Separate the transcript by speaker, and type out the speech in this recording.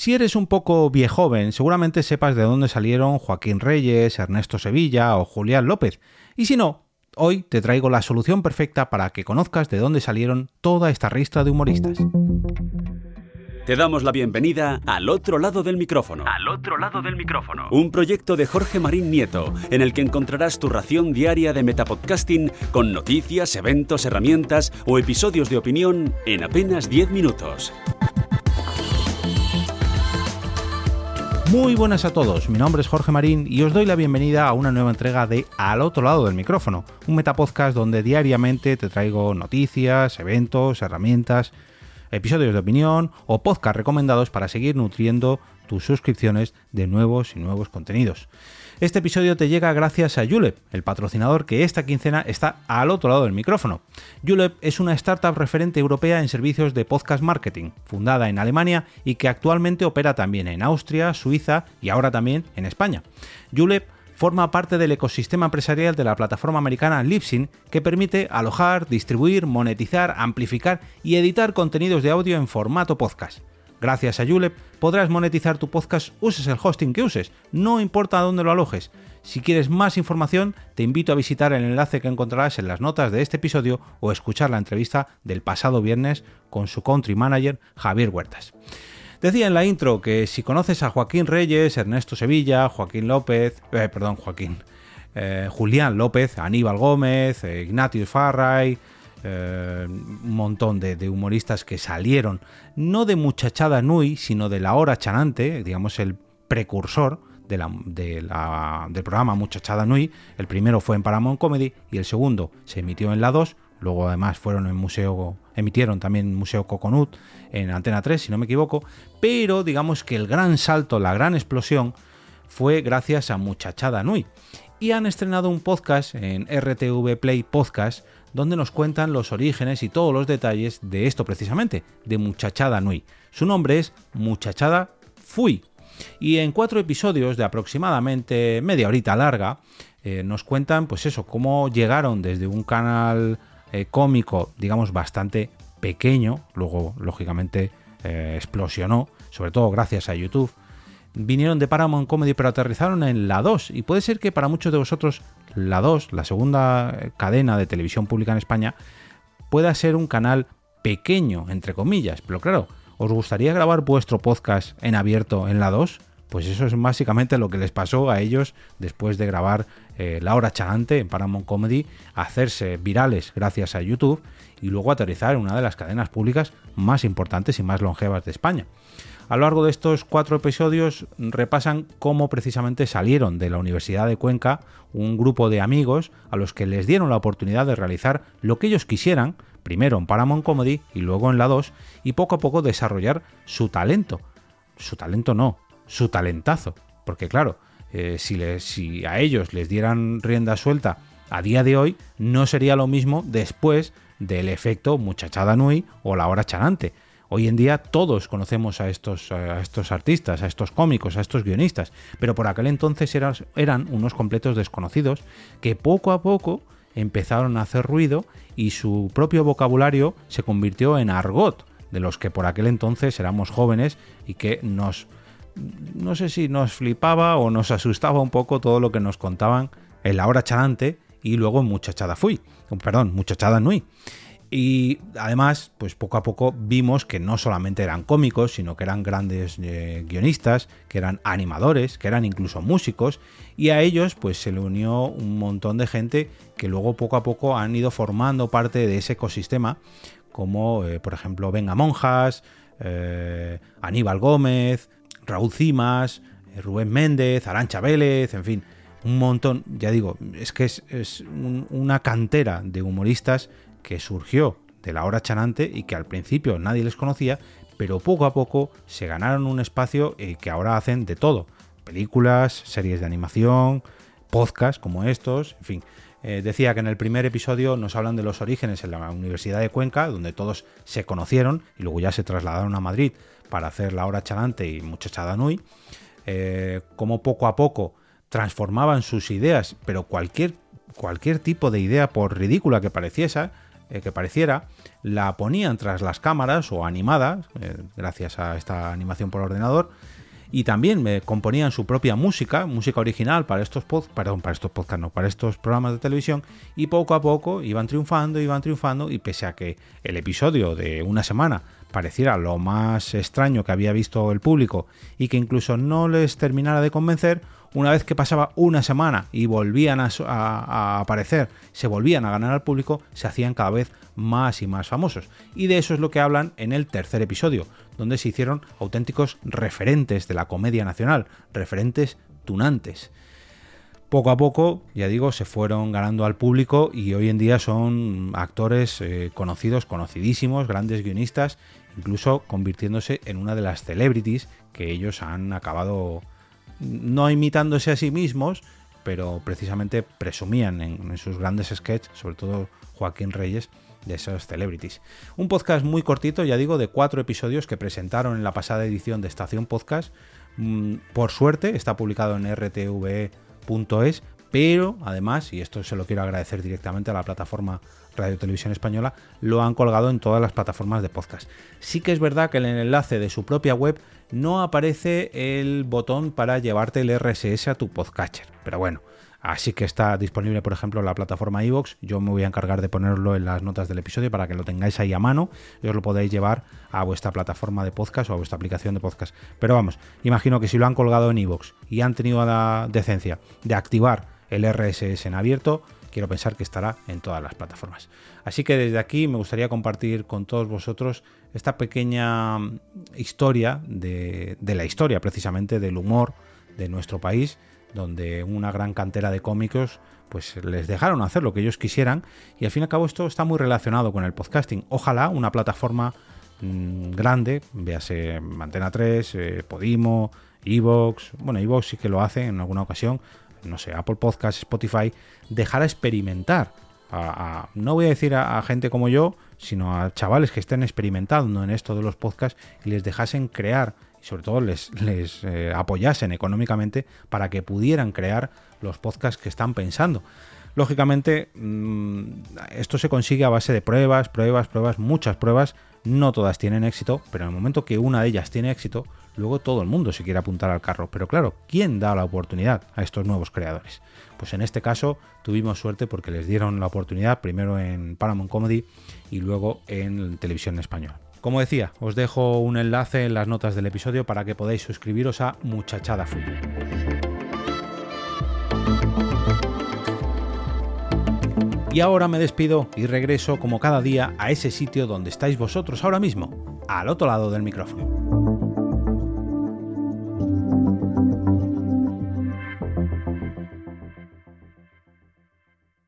Speaker 1: Si eres un poco viejoven, seguramente sepas de dónde salieron Joaquín Reyes, Ernesto Sevilla o Julián López. Y si no, hoy te traigo la solución perfecta para que conozcas de dónde salieron toda esta ristra de humoristas.
Speaker 2: Te damos la bienvenida al otro lado del micrófono.
Speaker 3: Al otro lado del micrófono.
Speaker 2: Un proyecto de Jorge Marín Nieto, en el que encontrarás tu ración diaria de metapodcasting con noticias, eventos, herramientas o episodios de opinión en apenas 10 minutos.
Speaker 1: Muy buenas a todos, mi nombre es Jorge Marín y os doy la bienvenida a una nueva entrega de Al otro lado del micrófono, un metapodcast donde diariamente te traigo noticias, eventos, herramientas, episodios de opinión o podcast recomendados para seguir nutriendo tus suscripciones de nuevos y nuevos contenidos. Este episodio te llega gracias a Julep, el patrocinador que esta quincena está al otro lado del micrófono. Julep es una startup referente europea en servicios de podcast marketing, fundada en Alemania y que actualmente opera también en Austria, Suiza y ahora también en España. Julep forma parte del ecosistema empresarial de la plataforma americana Libsyn, que permite alojar, distribuir, monetizar, amplificar y editar contenidos de audio en formato podcast. Gracias a Julep podrás monetizar tu podcast uses el hosting que uses, no importa dónde lo alojes. Si quieres más información, te invito a visitar el enlace que encontrarás en las notas de este episodio o escuchar la entrevista del pasado viernes con su country manager Javier Huertas. Decía en la intro que si conoces a Joaquín Reyes, Ernesto Sevilla, Joaquín López, eh, perdón, Joaquín, eh, Julián López, Aníbal Gómez, eh, Ignatius Farray, un montón de, humoristas que salieron, no de Muchachada Nui, sino de La Hora Chanante, digamos el precursor del programa Muchachada Nui. El primero fue en Paramount Comedy y el segundo se emitió en la 2. Luego además fueron en Museo, emitieron también Museo Coconut en Antena 3, si no me equivoco. Pero digamos que el gran salto, la gran explosión fue gracias a Muchachada Nui. Y han estrenado un podcast en RTV Play Podcast donde nos cuentan los orígenes y todos los detalles de esto precisamente, de Muchachada Nui. Su nombre es Muchachada Fui. Y en cuatro episodios de aproximadamente media horita larga, eh, nos cuentan, pues eso, cómo llegaron desde un canal eh, cómico, digamos, bastante pequeño, luego, lógicamente, eh, explosionó, sobre todo gracias a YouTube. Vinieron de Paramount Comedy, pero aterrizaron en la 2. Y puede ser que para muchos de vosotros la 2, la segunda eh, cadena de televisión pública en España, pueda ser un canal pequeño, entre comillas. Pero claro, ¿os gustaría grabar vuestro podcast en abierto en la 2? Pues eso es básicamente lo que les pasó a ellos después de grabar eh, La Hora Chalante en Paramount Comedy, hacerse virales gracias a YouTube y luego aterrizar en una de las cadenas públicas más importantes y más longevas de España. A lo largo de estos cuatro episodios repasan cómo precisamente salieron de la Universidad de Cuenca un grupo de amigos a los que les dieron la oportunidad de realizar lo que ellos quisieran, primero en Paramount Comedy y luego en la 2, y poco a poco desarrollar su talento. Su talento no, su talentazo. Porque claro, eh, si, si a ellos les dieran rienda suelta a día de hoy, no sería lo mismo después del efecto muchachada nui o la hora chanante Hoy en día todos conocemos a estos, a estos artistas, a estos cómicos, a estos guionistas, pero por aquel entonces eran unos completos desconocidos que poco a poco empezaron a hacer ruido y su propio vocabulario se convirtió en argot, de los que por aquel entonces éramos jóvenes y que nos, no sé si nos flipaba o nos asustaba un poco todo lo que nos contaban en la hora charante y luego en Muchachada Fui, perdón, Muchachada Nui. Y además, pues poco a poco vimos que no solamente eran cómicos, sino que eran grandes eh, guionistas, que eran animadores, que eran incluso músicos, y a ellos pues se le unió un montón de gente que luego poco a poco han ido formando parte de ese ecosistema, como eh, por ejemplo Venga Monjas, eh, Aníbal Gómez, Raúl Cimas, Rubén Méndez, Arancha Vélez, en fin, un montón, ya digo, es que es, una cantera de humoristas que surgió de la hora chanante y que al principio nadie les conocía, pero poco a poco se ganaron un espacio y que ahora hacen de todo. Películas, series de animación, podcasts como estos, en fin. Eh, decía que en el primer episodio nos hablan de los orígenes en la Universidad de Cuenca, donde todos se conocieron y luego ya se trasladaron a Madrid para hacer la hora chanante y muchachada nui. Eh, como poco a poco transformaban sus ideas, pero cualquier, cualquier tipo de idea, por ridícula que pareciese, eh, que pareciera, la ponían tras las cámaras o animadas, eh, gracias a esta animación por ordenador, y también me componían su propia música, música original para estos pod, perdón, para estos no, para estos programas de televisión y poco a poco iban triunfando, iban triunfando y pese a que el episodio de una semana pareciera lo más extraño que había visto el público y que incluso no les terminara de convencer, una vez que pasaba una semana y volvían a, aparecer, se volvían a ganar al público, se hacían cada vez más y más famosos. Y de eso es lo que hablan en el tercer episodio, donde se hicieron auténticos referentes de la comedia nacional, referentes tunantes. Poco a poco, ya digo, se fueron ganando al público y hoy en día son actores eh, conocidos, conocidísimos, grandes guionistas, incluso convirtiéndose en una de las celebrities que ellos han acabado no imitándose a sí mismos, pero precisamente presumían en, sus grandes sketches, sobre todo Joaquín Reyes, de esos celebrities. Un podcast muy cortito, ya digo, de cuatro episodios que presentaron en la pasada edición de Estación Podcast. Mm, por suerte está publicado en rtve.es, pero además, y esto se lo quiero agradecer directamente a la plataforma Radio Televisión Española, lo han colgado en todas las plataformas de podcast. Sí que es verdad que en el enlace de su propia web no aparece el botón para llevarte el RSS a tu podcatcher, pero bueno, Así que está disponible, por ejemplo, la plataforma iVoox. Yo me voy a encargar de ponerlo en las notas del episodio para que lo tengáis ahí a mano y os lo podáis llevar a vuestra plataforma de podcast o a vuestra aplicación de podcast. Pero vamos, imagino que si lo han colgado en iVoox y han tenido la decencia de activar el RSS en abierto, quiero pensar que estará en todas las plataformas. Así que desde aquí me gustaría compartir con todos vosotros esta pequeña historia de, la historia precisamente del humor de nuestro país, donde una gran cantera de cómicos pues les dejaron hacer lo que ellos quisieran y al fin y al cabo esto está muy relacionado con el podcasting. Ojalá una plataforma mm, grande, véase Antena 3, eh, Podimo, Evox, bueno, Evox sí que lo hace en alguna ocasión, no sé, Apple Podcasts, Spotify, dejar experimentar. A, no voy a decir a, gente como yo, sino a chavales que estén experimentando en esto de los podcasts y les dejasen crear y sobre todo les, les eh, apoyasen económicamente para que pudieran crear los podcasts que están pensando. Lógicamente, mm, esto se consigue a base de pruebas, pruebas, pruebas, muchas pruebas. No todas tienen éxito, pero en el momento que una de ellas tiene éxito, luego todo el mundo se quiere apuntar al carro. Pero claro, ¿quién da la oportunidad a estos nuevos creadores? Pues en este caso tuvimos suerte porque les dieron la oportunidad primero en Paramount Comedy y luego en televisión española. Como decía, os dejo un enlace en las notas del episodio para que podáis suscribiros a Muchachada Full. Y ahora me despido y regreso como cada día a ese sitio donde estáis vosotros ahora mismo, al otro lado del micrófono.